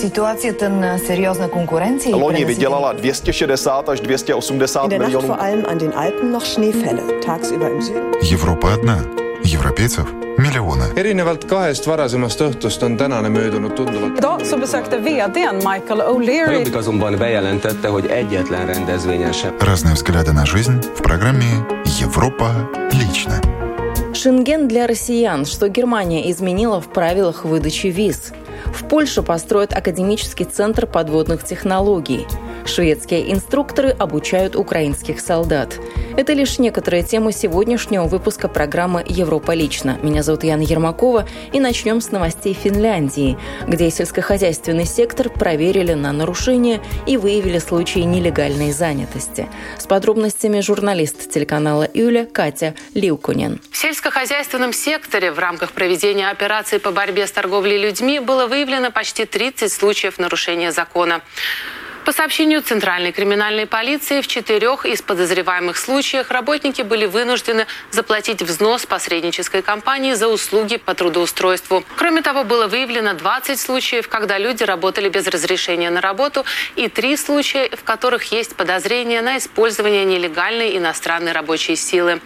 Ситуацията на сериозна конкуренция. Loni vydělala 260 až 280 In der Nacht milionů. vor allem an den Alpen noch Schneefälle. Tagsüber im Süden. Европа одна. Европейцев миллионы. erinevalt kahest varasemast õhtust on tänane möödunud tunduvalt. Idag så besökte vdn Michael O'Leary Jobbik azonban bejelentette, hogy egyetlen rendezvényen sem Разные взгляды на жизнь в программе «Европа лично». Шенген для россиян, что Германия изменила в правилах выдачи виз. В Польше построят академический центр подводных технологий. Шведские инструкторы обучают украинских солдат. Это лишь некоторые темы сегодняшнего выпуска программы «Европа лично». Меня зовут Яна Ермакова, и начнем с новостей Финляндии, где сельскохозяйственный сектор проверили на нарушения и выявили случаи нелегальной занятости. С подробностями журналист телеканала Юля Катя Лиукунин. В сельскохозяйственном секторе в рамках проведения операции по борьбе с торговлей людьми было выявлено почти 30 случаев нарушения закона. По сообщению Центральной криминальной полиции, в четырех из подозреваемых случаях работники были вынуждены заплатить взнос посреднической компании за услуги по трудоустройству. Кроме того, было выявлено 20 случаев, когда люди работали без разрешения на работу, и три случая, в которых есть подозрение на использование нелегальной иностранной рабочей силы.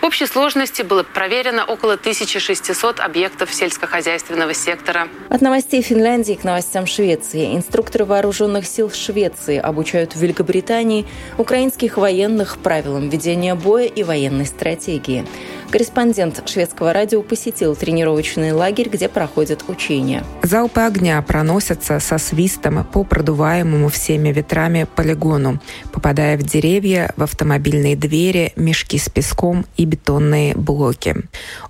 В общей сложности было проверено около 1600 объектов сельскохозяйственного сектора. От новостей Финляндии к новостям Швеции. Инструкторы вооруженных сил Швеции обучают в Великобритании украинских военных правилам ведения боя и военной стратегии. Корреспондент шведского радио посетил тренировочный лагерь, где проходят учения. Залпы огня проносятся со свистом по продуваемому всеми ветрами полигону, попадая в деревья, в автомобильные двери, мешки с песком и бетонные блоки.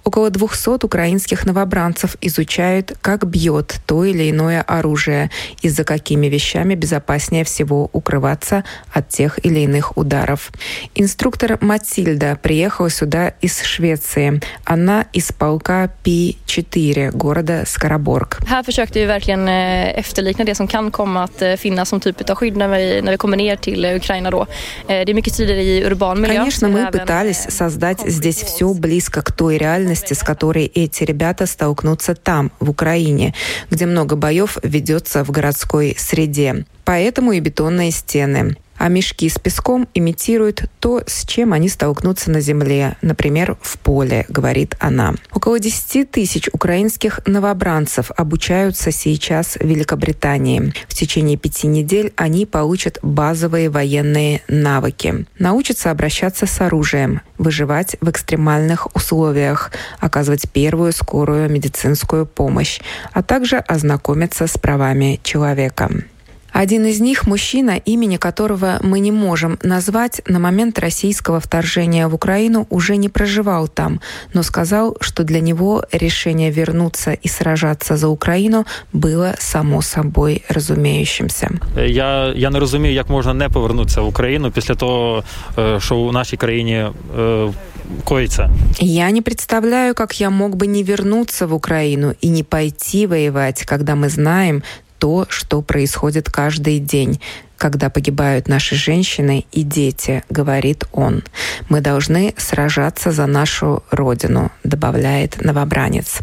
Около 200 украинских новобранцев изучают, как бьет то или иное оружие и за какими вещами безопаснее всего укрываться от тех или иных ударов. Инструктор Матильда приехала сюда из Швеции. Она из полка Пи-4 города Скараборг. Här försökte vi verkligen eh, efterlikna det som kan komma att eh, finnas som typ av skydd när vi, när vi kommer ner till eh, Ukraina. Då. Det är mycket strider i urban miljö. Конечно, мы пытались создать здесь все близко к той реальности, с которой эти ребята столкнутся там, в Украине, где много боев ведется в городской среде. Поэтому и бетонные стены. А мешки с песком имитируют то, с чем они столкнутся на земле, например, в поле, говорит она. Около 10 тысяч украинских новобранцев обучаются сейчас в Великобритании. В течение пяти недель они получат базовые военные навыки. Научатся обращаться с оружием, выживать в экстремальных условиях, оказывать первую скорую медицинскую помощь, а также ознакомиться с правами человека. Один из них, мужчина, имени которого мы не можем назвать, на момент российского вторжения в Украину уже не проживал там, но сказал, что для него решение вернуться и сражаться за Украину было само собой разумеющимся. Я, я не розумію, як можна не повернутися в Україну після того, е, що у нашій країні е, коїться. Я не представляю, как я мог бы не вернуться в Украину и не пойти воевать, когда мы знаем то, что происходит каждый день, когда погибают наши женщины и дети, говорит он. Мы должны сражаться за нашу родину, добавляет новобранец.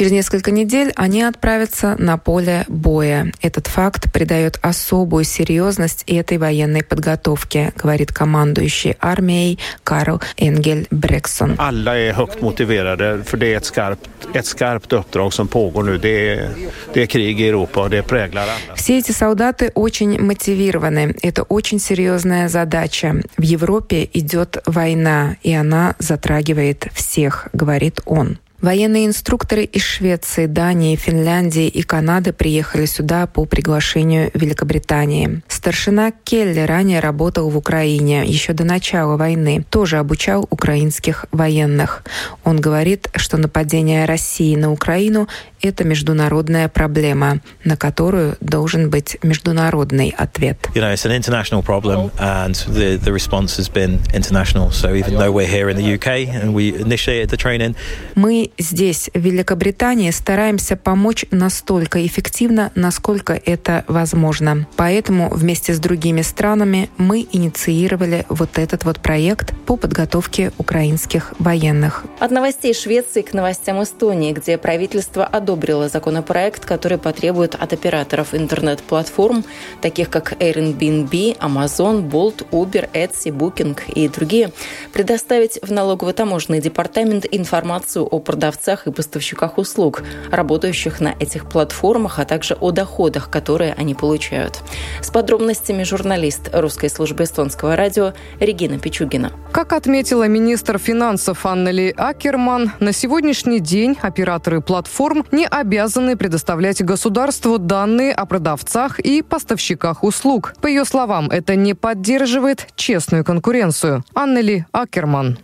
Через несколько недель они отправятся на поле боя. Этот факт придает особую серьезность этой военной подготовке, говорит командующий армией Карл Энгель Брексон. Alla är högt motiverade för det är ett skarpt, ett skarpt uppdrag som pågår nu. Det är, det är krig i Europa och det präglar alla. Все эти солдаты очень мотивированы. Это очень серьезная задача. В Европе идет война, и она затрагивает всех, говорит он. Военные инструкторы из Швеции, Дании, Финляндии и Канады приехали сюда по приглашению Великобритании. Старшина Келли ранее работал в Украине еще до начала войны, тоже обучал украинских военных. Он говорит, что нападение России на Украину – это международная проблема, на которую должен быть международный ответ. You know, it's an international problem, and the, the response has been international. So even though we're here in the UK and we initiated the training, Мы Мы здесь, в Великобритании, стараемся помочь настолько эффективно, насколько это возможно. Поэтому вместе с другими странами мы инициировали вот этот вот проект по подготовке украинских военных. От новостей Швеции к новостям Эстонии, где правительство одобрило законопроект, который потребует от операторов интернет-платформ, таких как Airbnb, Amazon, Bolt, Uber, Etsy, Booking и другие, предоставить в налогово-таможенный департамент информацию о продавцах и поставщиках услуг, работающих на этих платформах, а также о доходах, которые они получают. С подробностями журналист русской службы эстонского радио Регина Пичугина. Как отметила министр финансов Аннели Акерман, на сегодняшний день операторы платформ не обязаны предоставлять государству данные о продавцах и поставщиках услуг. По ее словам, это не поддерживает честную конкуренцию. Аннели Акерман.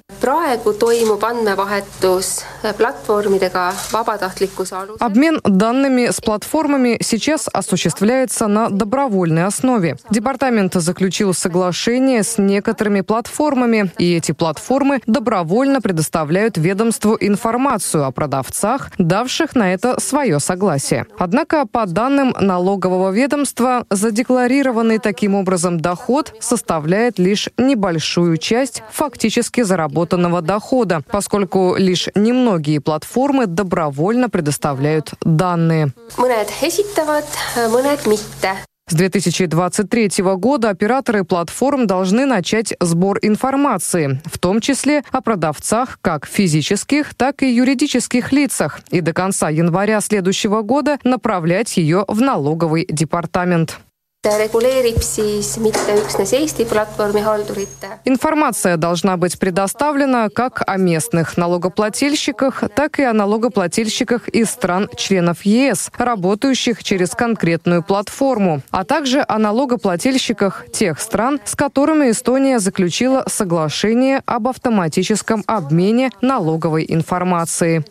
Обмен данными с платформами сейчас осуществляется на добровольной основе. Департамент заключил соглашение с некоторыми платформами, и эти платформы добровольно предоставляют ведомству информацию о продавцах, давших на это свое согласие. Однако, по данным налогового ведомства, задекларированный таким образом доход составляет лишь небольшую часть фактически заработанного дохода, поскольку лишь немногие платформы добровольно предоставляют данные. С 2023 года операторы платформ должны начать сбор информации, в том числе о продавцах как физических, так и юридических лицах, и до конца января следующего года направлять ее в налоговый департамент reguleerib siis mitte üksnes Eesti platvormihaldurite. Информация должна быть предоставлена как о местных налогоплательщиках, так и о налогоплательщиках из стран-членов ЕС, работающих через конкретную платформу, а также о налогоплательщиках тех стран, с которыми Эстония заключила соглашение об автоматическом обмене налоговой информации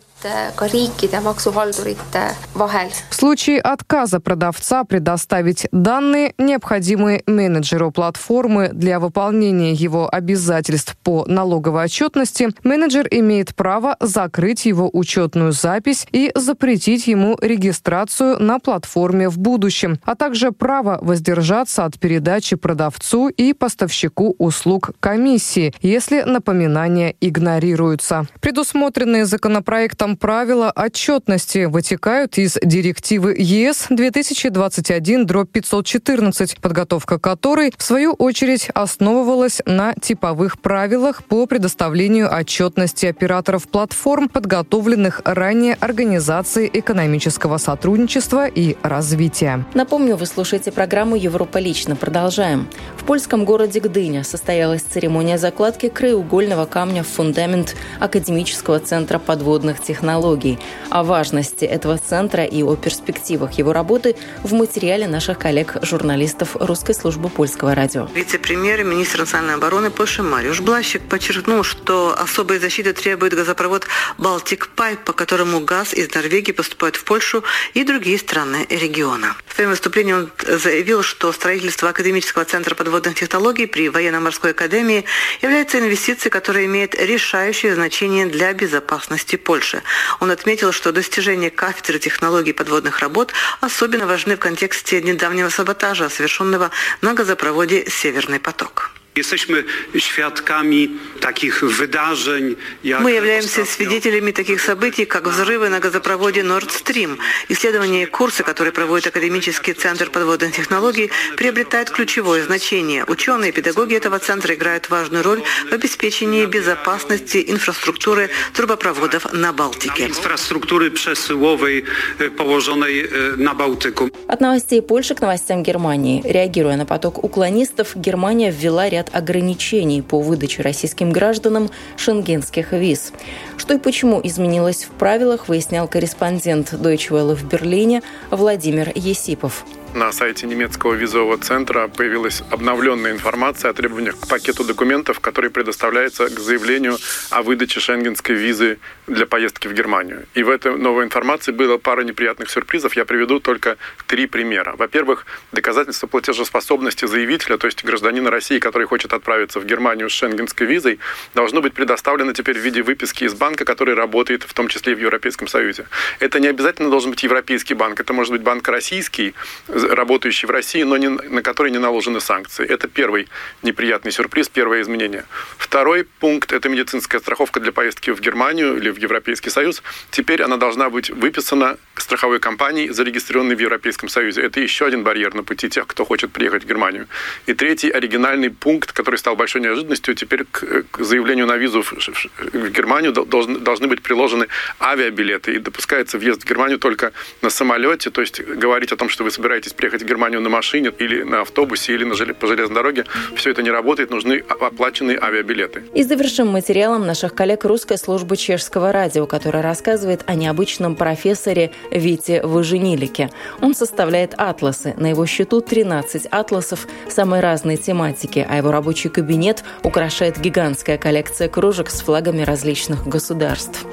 vahel. В случае отказа продавца предоставить данные, необходимые менеджеру платформы для выполнения его обязательств по налоговой отчетности, менеджер имеет право закрыть его учетную запись и запретить ему регистрацию на платформе в будущем, а также право воздержаться от передачи продавцу и поставщику услуг комиссии, если напоминания игнорируются. Предусмотренные законопроектом правила отчетности вытекают из директивы ЕС 2021-514, подготовка которой, в свою очередь, основывалась на типовых правилах по предоставлению отчетности операторов платформ, подготовленных ранее Организацией экономического сотрудничества и развития. Напомню, вы слушаете программу «Европа лично». Продолжаем. В польском городе Гдыня состоялась церемония закладки краеугольного камня в фундамент Академического центра подводных технологий технологий. О важности этого центра и о перспективах его работы в материале наших коллег-журналистов русской службы польского радио. Вице-премьер и министр национальной обороны Польши Мариуш Блащик подчеркнул, что особой защиты требует газопровод «Балтик Пайп», по которому газ из Норвегии поступает в Польшу и другие страны региона. В своем выступлении он заявил, что строительство Академического центра подводных технологий при Военно-морской академии является инвестицией, которая имеет решающее значение для безопасности Польши. Он отметил, что достижения кафедры технологий подводных работ особенно важны в контексте недавнего саботажа, совершенного на газопроводе «Северный поток». Jesteśmy świadkami takich wydarzeń, jak Мы являемся свидетелями таких событий, как взрывы на газопроводе Nord Stream. Исследования и курсы, которые проводит Академический центр подводных технологий, приобретают ключевое значение. Ученые и педагоги этого центра играют важную роль в обеспечении безопасности инфраструктуры трубопроводов на Балтике. Инфраструктуры przesyłowej положенной на Балтику. От новостей Польши к новостям Германии. Реагируя на поток уклонистов, Германия ввела ряд ряд ограничений по выдаче российским гражданам шенгенских виз. Что и почему изменилось в правилах, выяснял корреспондент Deutsche Welle в Берлине Владимир Есипов. На сайте немецкого визового центра появилась обновленная информация о требованиях к пакету документов, который предоставляется к заявлению о выдаче шенгенской визы для поездки в Германию. И в этой новой информации было пара неприятных сюрпризов. Я приведу только три примера. Во-первых, доказательство платежеспособности заявителя, то есть гражданина России, который хочет отправиться в Германию с шенгенской визой, должно быть предоставлено теперь в виде выписки из банка, который работает в том числе и в Европейском Союзе. Это не обязательно должен быть европейский банк, это может быть банк российский, работающий в России, но не, на который не наложены санкции. Это первый неприятный сюрприз, первое изменение. Второй пункт – это медицинская страховка для поездки в Германию или в Европейский Союз. Теперь она должна быть выписана страховой компанией, зарегистрированной в Европейском Союзе. Это еще один барьер на пути тех, кто хочет приехать в Германию. И третий оригинальный пункт, который стал большой неожиданностью, теперь к, к заявлению на визу в, в Германию должны, должны быть приложены авиабилеты. И допускается въезд в Германию только на самолете. То есть говорить о том, что вы собираетесь приехать в Германию на машине или на автобусе или на, по железной дороге, все это не работает. Нужны оплаченные авиабилеты. И завершим материалом наших коллег русской службы чешского радио, которая рассказывает о необычном профессоре Вите Выженилике. Он составляет атласы. На его счету 13 атласов самой разной тематики, а его рабочий кабинет украшает гигантская коллекция кружек с флагами различных государств.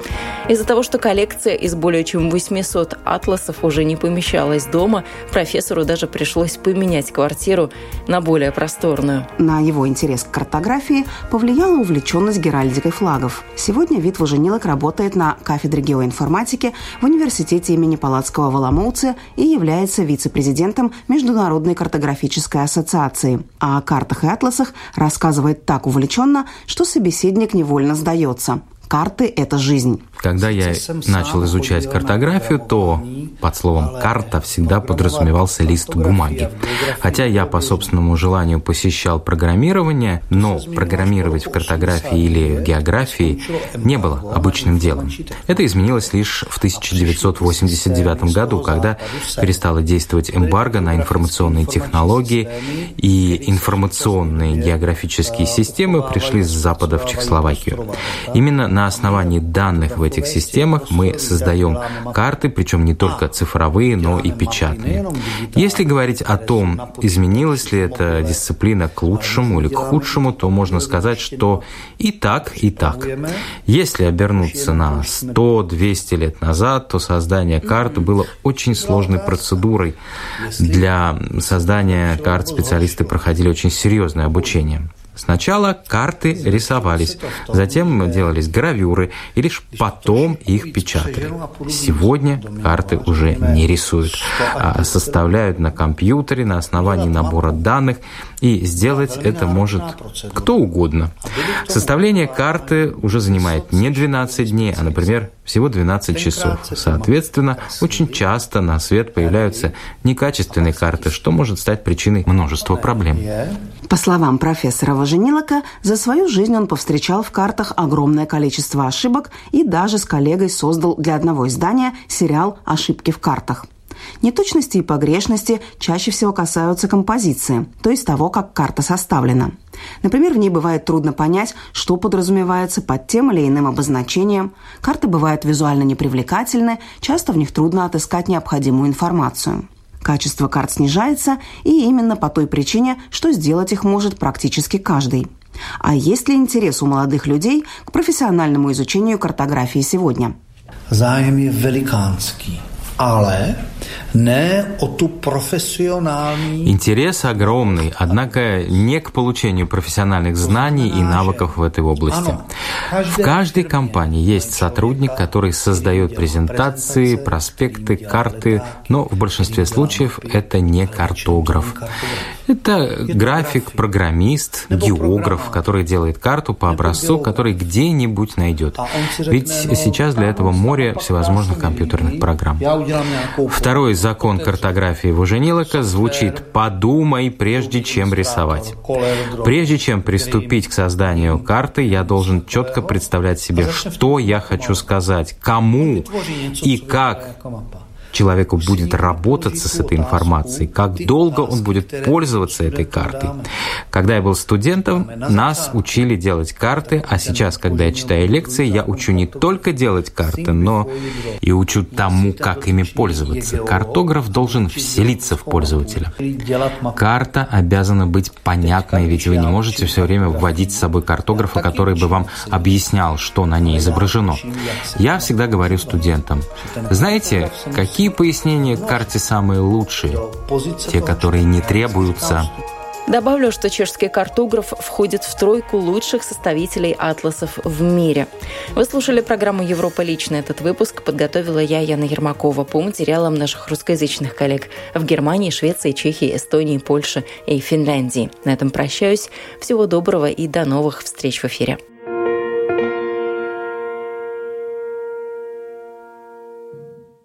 Из-за того, что коллекция из более чем 800 атласов уже не помещалась дома, профессору даже пришлось поменять квартиру на более просторную. На его интерес к картографии повлияла увлеченность геральдикой флагов. Сегодня вид Важенилок работает на кафедре геоинформатики в университете имени Палацкого в Аламоуце и является вице-президентом Международной картографической ассоциации. А о картах и атласах рассказывает так увлеченно, что собеседник невольно сдается. Карты – это жизнь. Когда я начал изучать картографию, то под словом «карта» всегда подразумевался лист бумаги. Хотя я по собственному желанию посещал программирование, но программировать в картографии или в географии не было обычным делом. Это изменилось лишь в 1989 году, когда перестала действовать эмбарго на информационные технологии, и информационные географические системы пришли с запада в Чехословакию. Именно на основании данных в этих системах мы создаем карты, причем не только цифровые, но и печатные. Если говорить о том, изменилась ли эта дисциплина к лучшему или к худшему, то можно сказать, что и так, и так. Если обернуться на 100-200 лет назад, то создание карт было очень сложной процедурой. Для создания карт специалисты проходили очень серьезное обучение. Сначала карты рисовались, затем делались гравюры, и лишь потом их печатали. Сегодня карты уже не рисуют, а составляют на компьютере на основании набора данных, и сделать это может кто угодно. Составление карты уже занимает не 12 дней, а, например, всего 12 часов. Соответственно, очень часто на свет появляются некачественные карты, что может стать причиной множества проблем. По словам профессора Важенилока, за свою жизнь он повстречал в картах огромное количество ошибок и даже с коллегой создал для одного издания сериал «Ошибки в картах». Неточности и погрешности чаще всего касаются композиции, то есть того, как карта составлена. Например, в ней бывает трудно понять, что подразумевается под тем или иным обозначением. Карты бывают визуально непривлекательны, часто в них трудно отыскать необходимую информацию. Качество карт снижается, и именно по той причине, что сделать их может практически каждый. А есть ли интерес у молодых людей к профессиональному изучению картографии сегодня? Je velikánský, ale Интерес огромный, однако не к получению профессиональных знаний и навыков в этой области. В каждой компании есть сотрудник, который создает презентации, проспекты, карты, но в большинстве случаев это не картограф. Это график, программист, географ, который делает карту по образцу, который где-нибудь найдет. Ведь сейчас для этого море всевозможных компьютерных программ. Второй закон картографии Вуженилока звучит «подумай, прежде чем рисовать». Прежде чем приступить к созданию карты, я должен четко представлять себе, что я хочу сказать, кому и как человеку будет работаться с этой информацией, как долго он будет пользоваться этой картой. Когда я был студентом, нас учили делать карты, а сейчас, когда я читаю лекции, я учу не только делать карты, но и учу тому, как ими пользоваться. Картограф должен вселиться в пользователя. Карта обязана быть понятной, ведь вы не можете все время вводить с собой картографа, который бы вам объяснял, что на ней изображено. Я всегда говорю студентам, знаете, какие пояснения к карте самые лучшие? Те, которые не требуются Добавлю, что чешский картограф входит в тройку лучших составителей атласов в мире. Вы слушали программу «Европа лично». Этот выпуск подготовила я, Яна Ермакова, по материалам наших русскоязычных коллег в Германии, Швеции, Чехии, Эстонии, Польше и Финляндии. На этом прощаюсь. Всего доброго и до новых встреч в эфире.